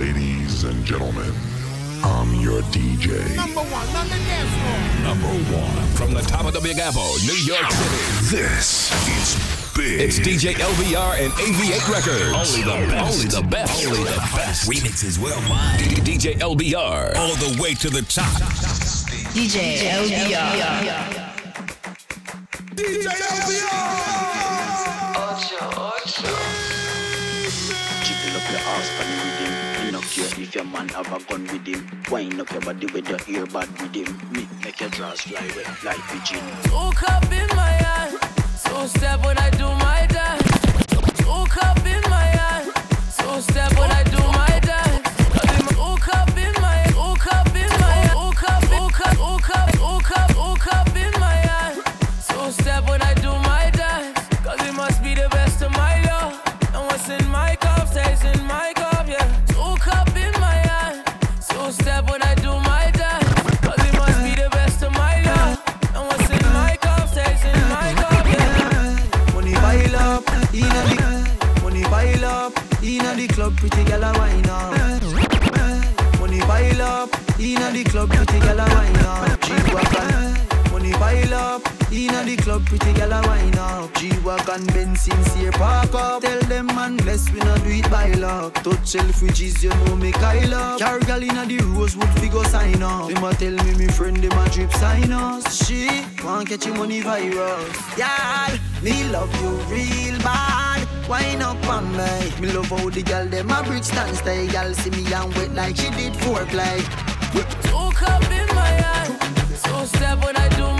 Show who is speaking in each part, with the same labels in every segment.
Speaker 1: Ladies and gentlemen, I'm your DJ.
Speaker 2: Number one on the dance floor.
Speaker 1: Number one
Speaker 3: from the top of the Big Apple, New York City.
Speaker 1: This is big.
Speaker 3: It's DJ LVR and AV8 Records. Only the best. Only the best. Only the best.
Speaker 4: Remixes worldwide.
Speaker 3: DJ LVR.
Speaker 4: All the way to the top.
Speaker 5: DJ LVR.
Speaker 2: DJ
Speaker 6: LVR. If your man have a gun with him, wind up your body with your earbud with him. Me make your drawers fly away like pigeon.
Speaker 7: Two cup in my hand, two step when I do my dance. Two cup
Speaker 8: pretty girl a wine up. Money pile up, inna the club, pretty girl a wine up. She walk. Money pile up, inna the club, pretty girl a wine up. She walk on here, park up. Tell them man, bless we not do it by luck. Touch shelf riches, you know me Kyle up. Car girl inna the Rosewood figure sign up. Them a tell me me friend them a drip sign us. She want catch a money virus. Yeah, me love you real bad. Wine up on me. Me love how the girl dem a bridge stand stay. Girl see me and wait like she did
Speaker 7: for like. Two cup in my hand, two step when I do my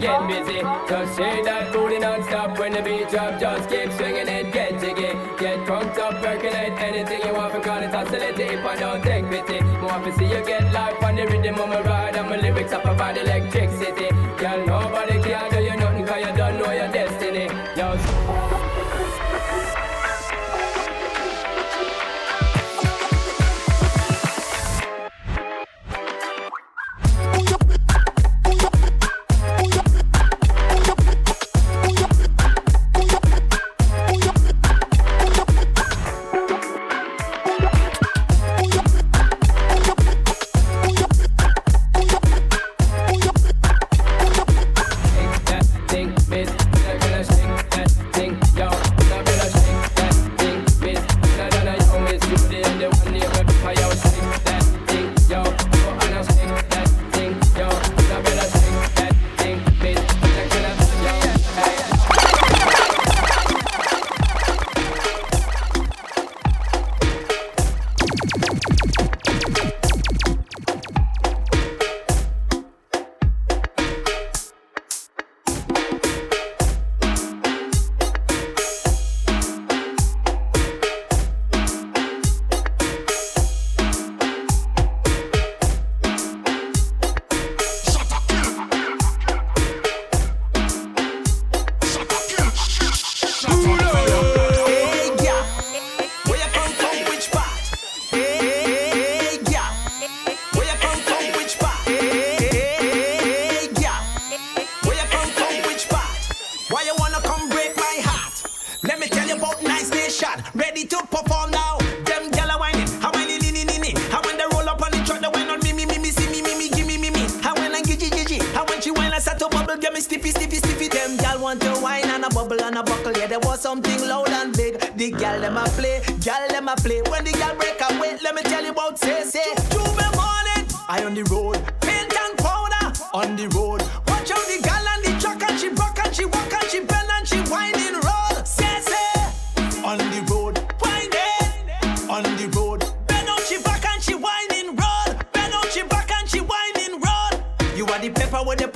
Speaker 9: get busy. Just shake that booty non-stop when the beat drop. Just keep swinging it, get jiggy. Get crunked up, percolate anything you want. For call it oscillate if I don't take pity. More to see you get life on the rhythm of my ride. And my lyrics up about electricity. Girl, nobody can do you nothing cause you don't know your destiny.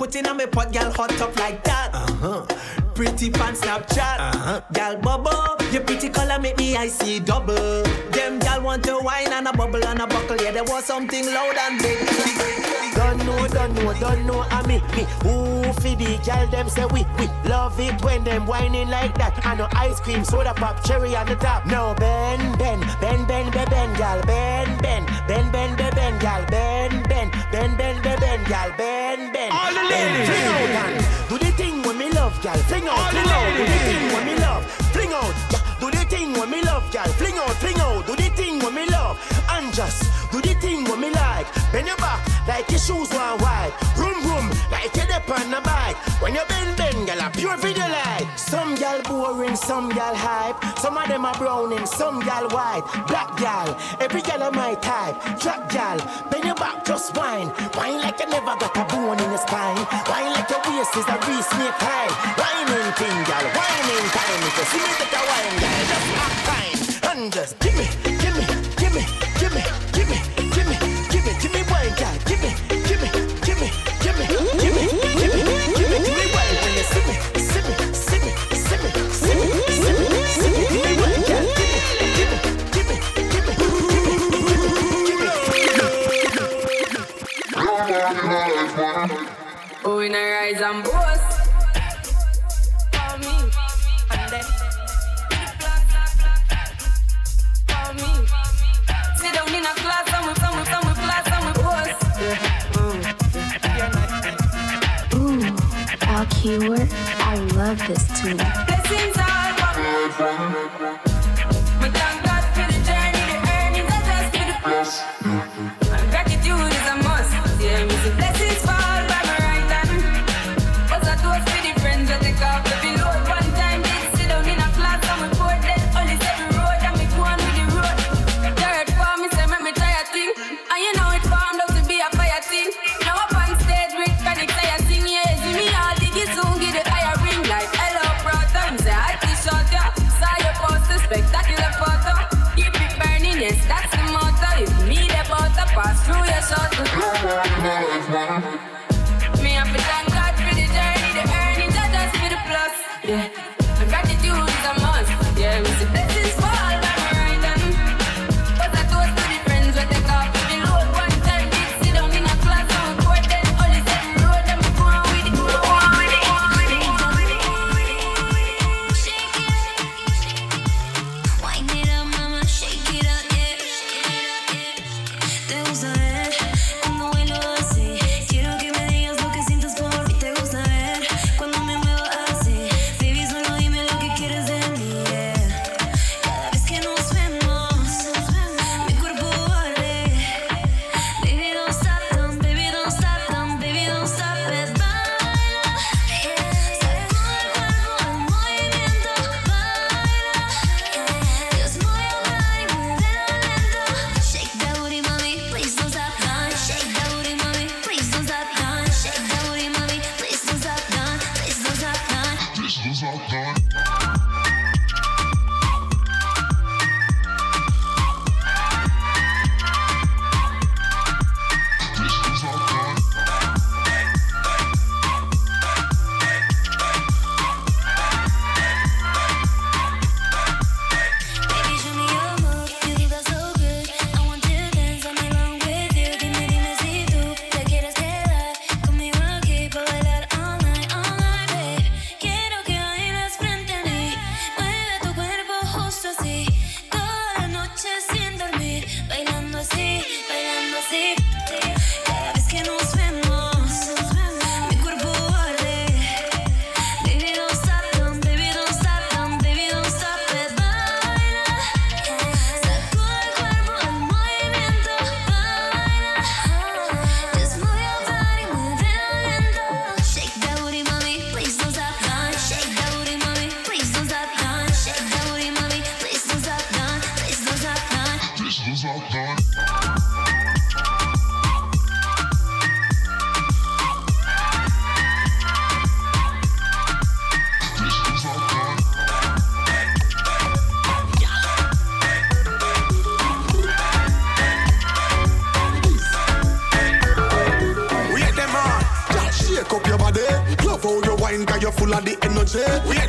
Speaker 9: Put in on me pot, girl, hot up like that. Uh-huh. Pretty pan Snapchat. Uh-huh. Gal bubble, your pretty color make me I see double. Them gal want to wine and a bubble and a buckle. Yeah, there was something loud and big
Speaker 10: cream, soda pop, cherry on the top. No, Ben, Ben, Ben, Ben, Ben, Ben, gal, Ben, Ben, Ben, Ben, Ben, Ben, gal, Ben, Ben, Ben, Ben, Ben, Ben, gal, Ben, Ben. All the ladies, fling out and do the thing when me love, gal, fling out, fling out, do the thing when me love, fling out, do the thing when me love, gal, fling out, fling out, do the thing when me love, just do the thing when me like. Bend your back like your shoes one white, room room like you're dip on the bike. When you bend bend, gal, a pure video light. Some gal boring, some gal hype. Some of them are browning, some gal white. Black gal, every gal of my type. Trap gal, bend your back, just wine. Wine like you never got a bone in your spine. Wine like your waist is a real snake high. Whining thing, gal, whining time. If you see me take a wine, gal, just act fine. And just give me, give me, give me, give me, give me,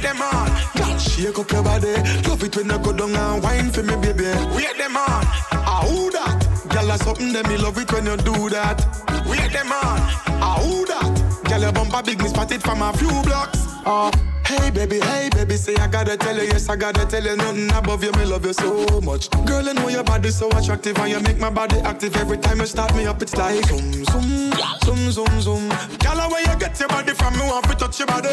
Speaker 11: them on, shake up your body. Love it when you go down and wine for me, baby. Wait them on, ah who that? Girl, that's something that me love it when you do that. Wait them on, ah who that? Girl, your bumper big, me spot it from a few blocks. Ah. Hey baby, hey baby, say I gotta tell you, yes I gotta tell you, nothing above you, me love you so much. Girl, I know your body so attractive and you make my body active every time you start me up. It's like zoom, zoom, zoom, zoom, zoom. Girl, where you get your body from, me want to touch your body.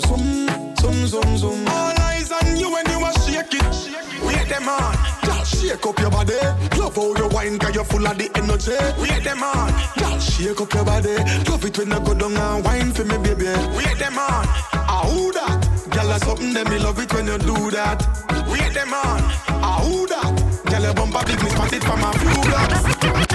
Speaker 11: Zoom, zoom, zoom, zoom. All eyes on you when you are shake it. Wait them on, girl, shake up your body. Love how you wine, cause you're full of the energy. Wait them on, girl, shake up your body. Love it when you go down and wine for me, baby. Wait them on, ah who that? Girl, that's something that me love it when you do that. Wait them on, ah who that? Girl, your bumper big, me spot it from a few blocks.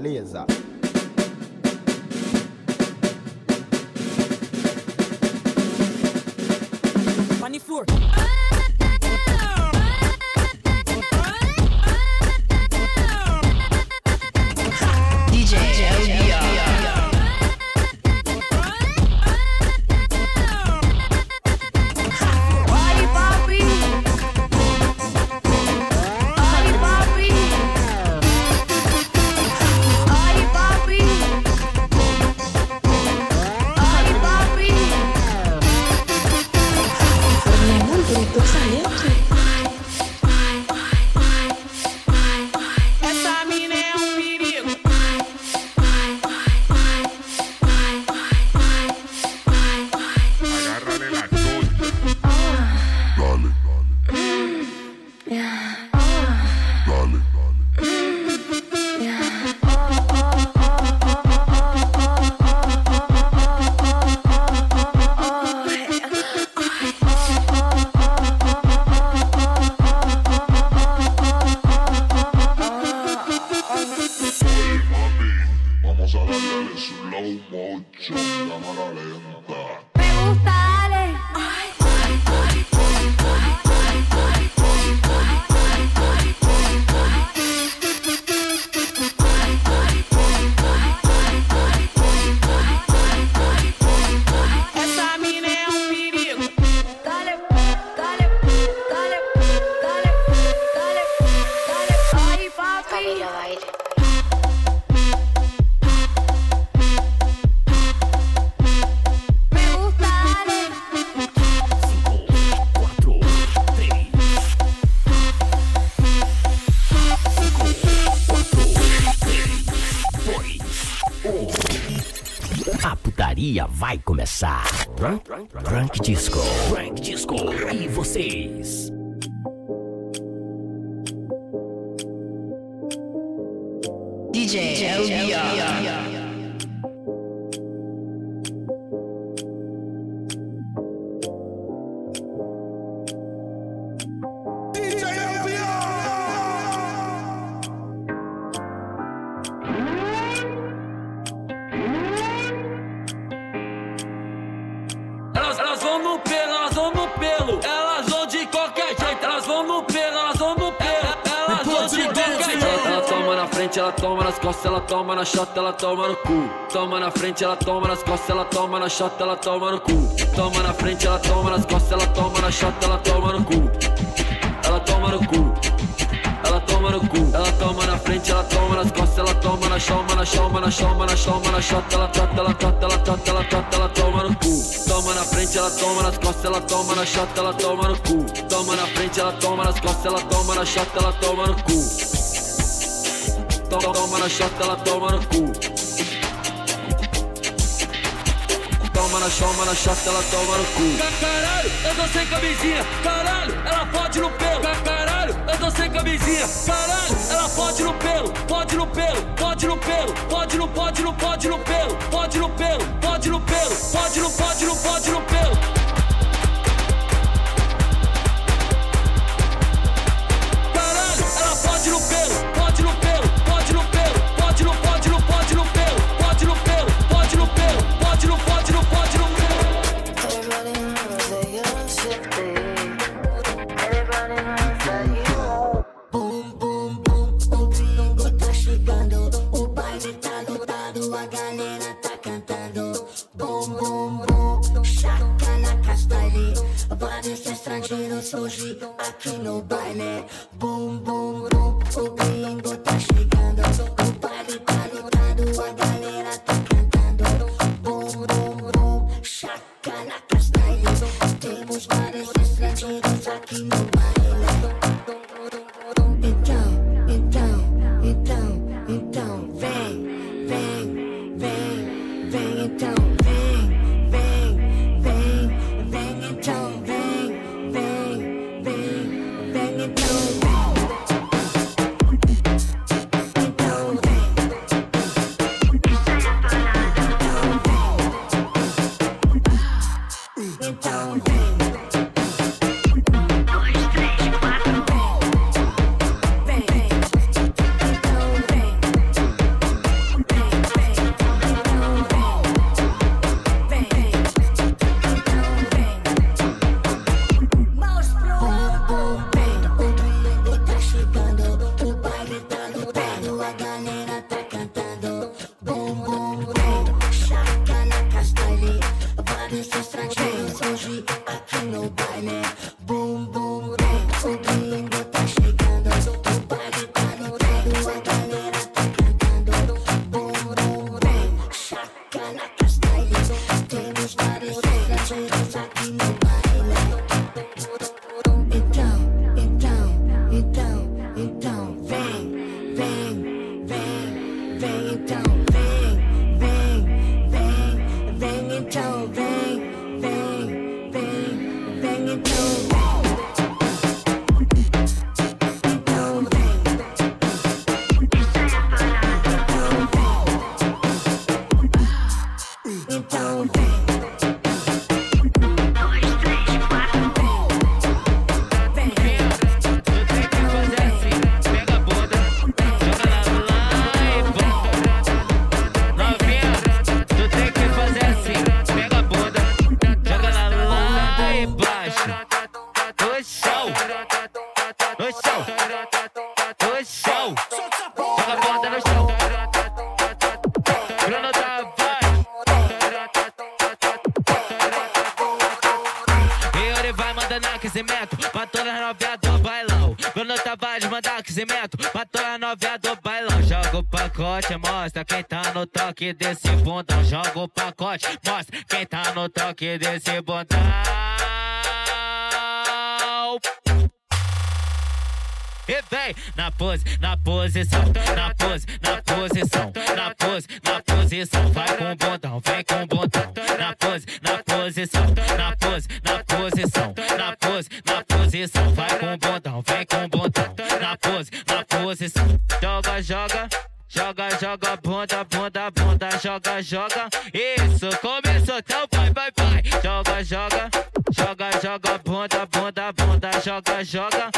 Speaker 12: beleza. Putaria vai começar. Drunk, drunk Disco. Drunk Disco. E vocês?
Speaker 5: DJ LBR.
Speaker 13: Costas, ela toma na chota, ela toma no cu. Toma na frente, ela toma nas costas, ela toma na chota, ela toma no cu. Toma na frente, ela toma nas costas, ela toma na chota, ela toma no cu. Ela toma no cu. Ela toma no cu, ela toma na frente, ela toma nas costas, ela toma na choma, na choma, na choma, na choma, na chota, ela trata, ela ela ela ela toma no cu. Toma na frente, ela toma nas costas, ela toma na chota, ela toma no cu. Toma na frente, ela toma nas costas, ela toma na chota, ela toma no cu. Toma, na chota, ela toma no cu. Toma na choma, na chota, ela toma no cu. Caralho, eu tô sem camisinha. Caralho, ela pode no pelo. Caralho, eu tô sem camisinha. Caralho, ela pode no pelo. Pode no pelo, pode no pelo. Pode no, pode no, pode no pelo. Pode no pelo, pode no pelo. Pode no, pode no, pode no pelo.
Speaker 14: Castanha. Vários estrangeiros hoje aqui no baile. Bum, bum, bum, o gringo tá chegando. Vem, vem,
Speaker 15: desse bundão. Joga o pacote, mostra quem tá no toque desse bundão. E vem na pose, na posição, na pose, na posição, na pose, na posição. Vai com o bundão, vem com o bundão. Na pose, na posição, na pose, na posição, na pose, na posição. Vai com o bundão, vem com o bundão. Na pose, na posição. Joga, joga. Joga, joga, bunda, bunda, joga. Isso, começou, então vai, vai, vai. Joga, joga, joga, joga, bunda, bunda, bunda, joga, joga.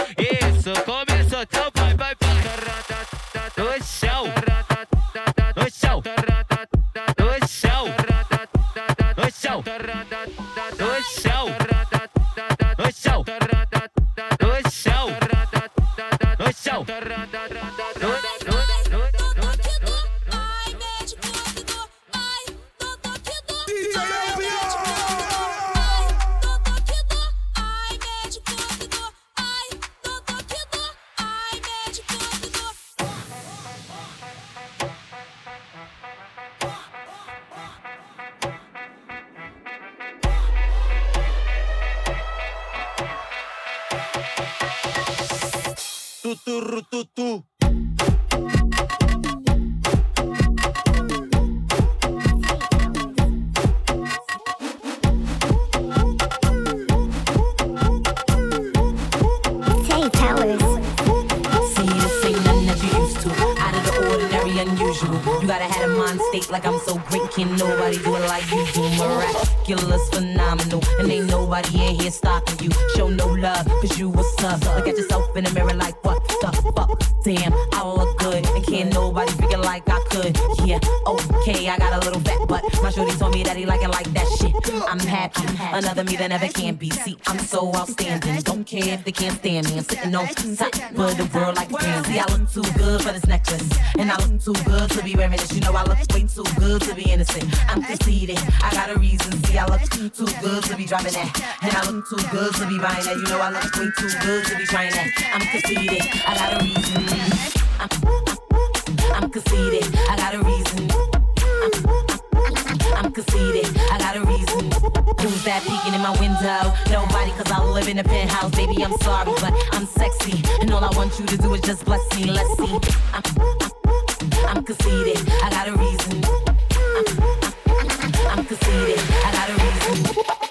Speaker 16: Like I'm so great. Can nobody do it like you do? Miraculous, phenomenal. And ain't nobody in here stopping you. Show no love, cause you a sub. Look at yourself in the mirror like, what the fuck? Damn, I look good. And can't nobody figure like I could. Yeah, okay, I got a little fat but My shorty told me that he like it like that shit. I'm happy. Another me that never can be. See, I'm so outstanding. Don't care if they can't stand me. I'm sitting on top of the world like a. See, I look too good for this necklace. And I look too good to be wearing this. You know, I look way too good to be innocent. I'm conceited. I got a reason. See, I look too, too good to be driving that. And I look too good to be buying that. You know, I look way too good to be trying that. I'm conceited. I got a reason. I'm, conceited. I got a reason. I'm, conceited. I got a reason. Who's that peeking in my window? Nobody, cause I live in a penthouse. Baby, I'm sorry, but I'm sexy. And all I want you to do is just bless me. Let's see. I'm, conceited. I got a reason. I'm, I'm conceited. I got a reason.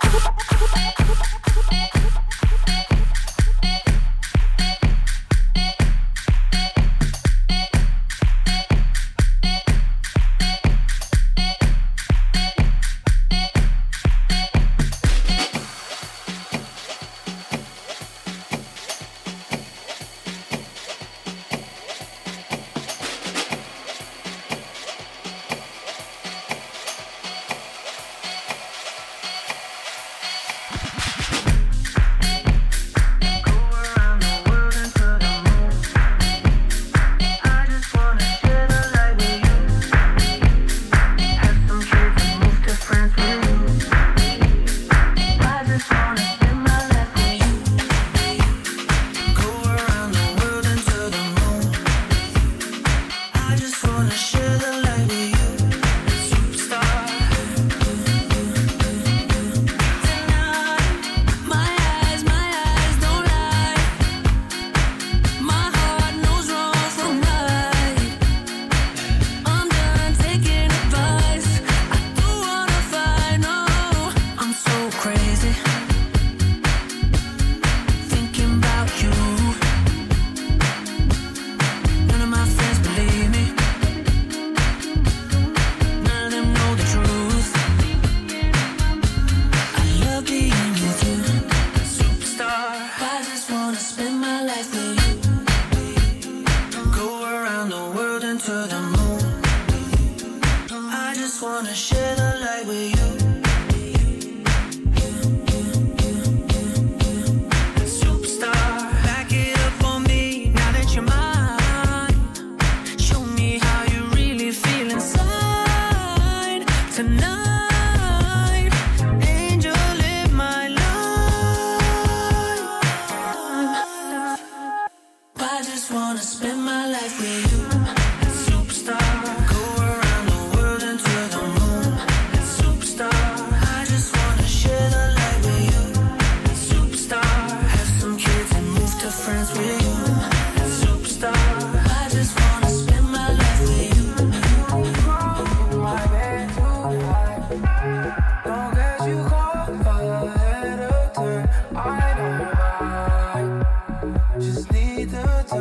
Speaker 17: Like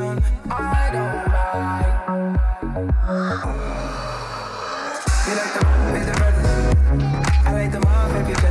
Speaker 17: the, the. I like the off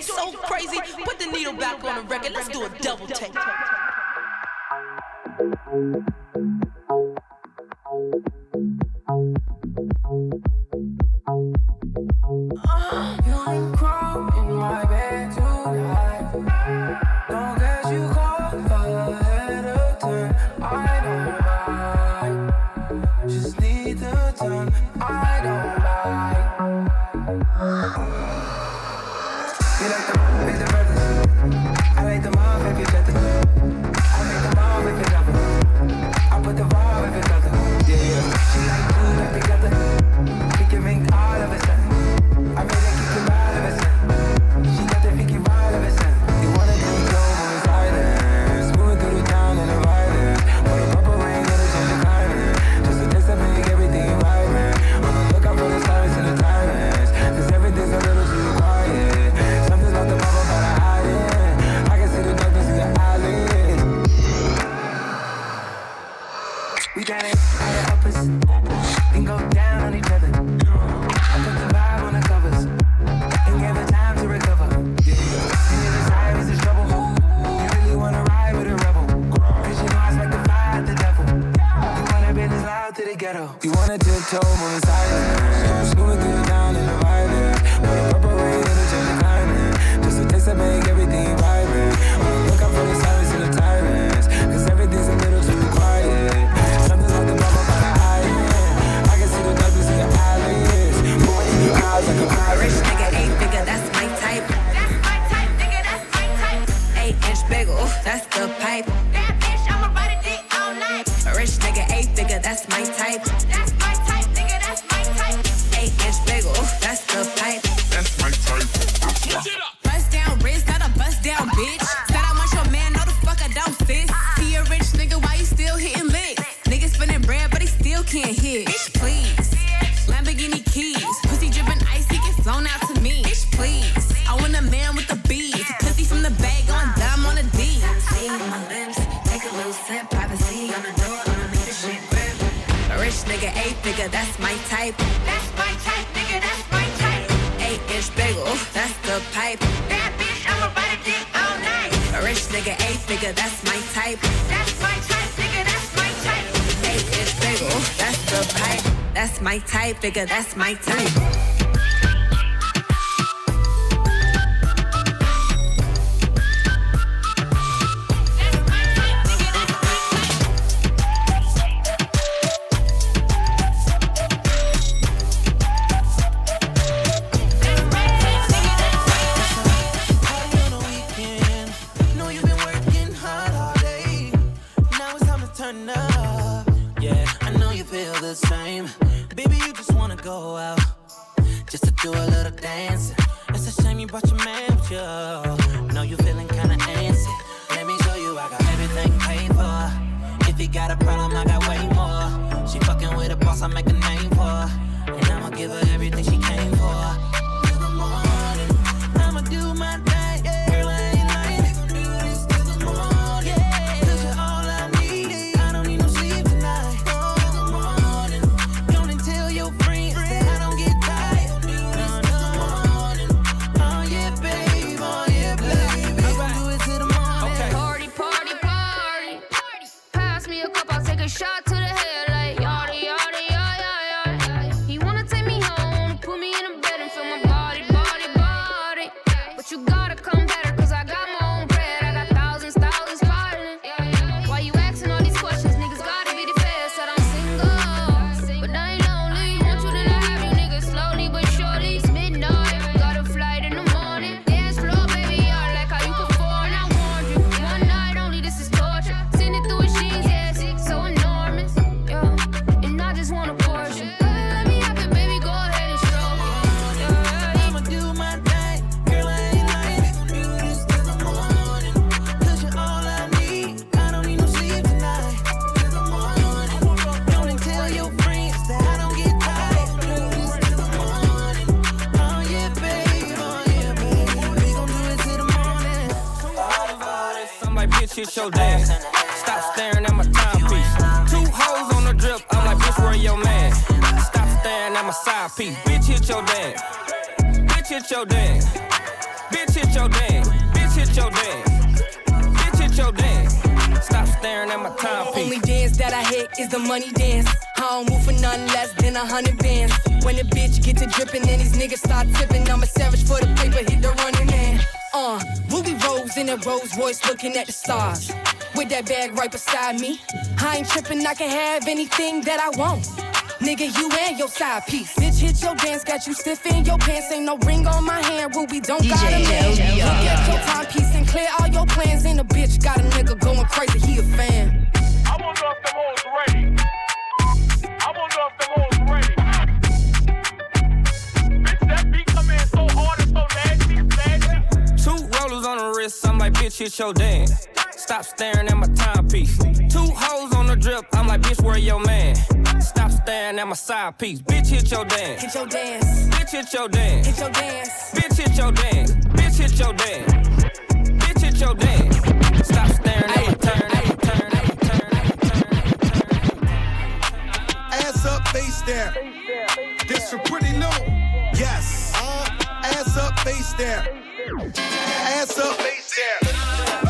Speaker 7: ain't so crazy. Put the needle back on the record. Let's do a double take.
Speaker 17: You wanna tiptoe on the
Speaker 7: side nigga, A figure, that's my type. That's my type, nigga, that's my type. A is bagel, that's the pipe. That's my type,
Speaker 18: nigga, that's my type.
Speaker 19: shots. Only
Speaker 20: dance
Speaker 21: that I hit is the money dance. I don't move for nothing less than a hundred bands. When the bitch get to dripping and these niggas start tipping, I'm a savage for the paper, hit the running man. Uh, Ruby Rose in a Rolls Royce looking at the stars. With that bag right beside me. I ain't tripping, I can have anything that I want. Nigga, you and your side piece. Bitch, hit your dance, got you stiff in your pants. Ain't no ring on my hand, Ruby, don't got a man. Look at your timepiece and clear all your plans. And a bitch got a nigga going crazy, he a fan.
Speaker 22: Hoes ready. I wonder if them hoes ready. Bitch, that beat come in so hard and so nasty, nasty.
Speaker 20: Two rollers on the wrist, I'm like, bitch, hit your dance. Stop staring at my timepiece. Two hoes on the drip, I'm like, bitch, where your man? Stop staring at my side piece. Bitch, hit your dance.
Speaker 21: Hit your dance.
Speaker 20: Bitch, hit your dance.
Speaker 21: Hit your dance.
Speaker 20: Bitch, hit your dance. Bitch, hit your dance. Bitch, hit your dance. Stop staring at my turn.
Speaker 23: Ass up, face down. This for pretty new. Yes. Uh, ass up, face down. Ass up, face down.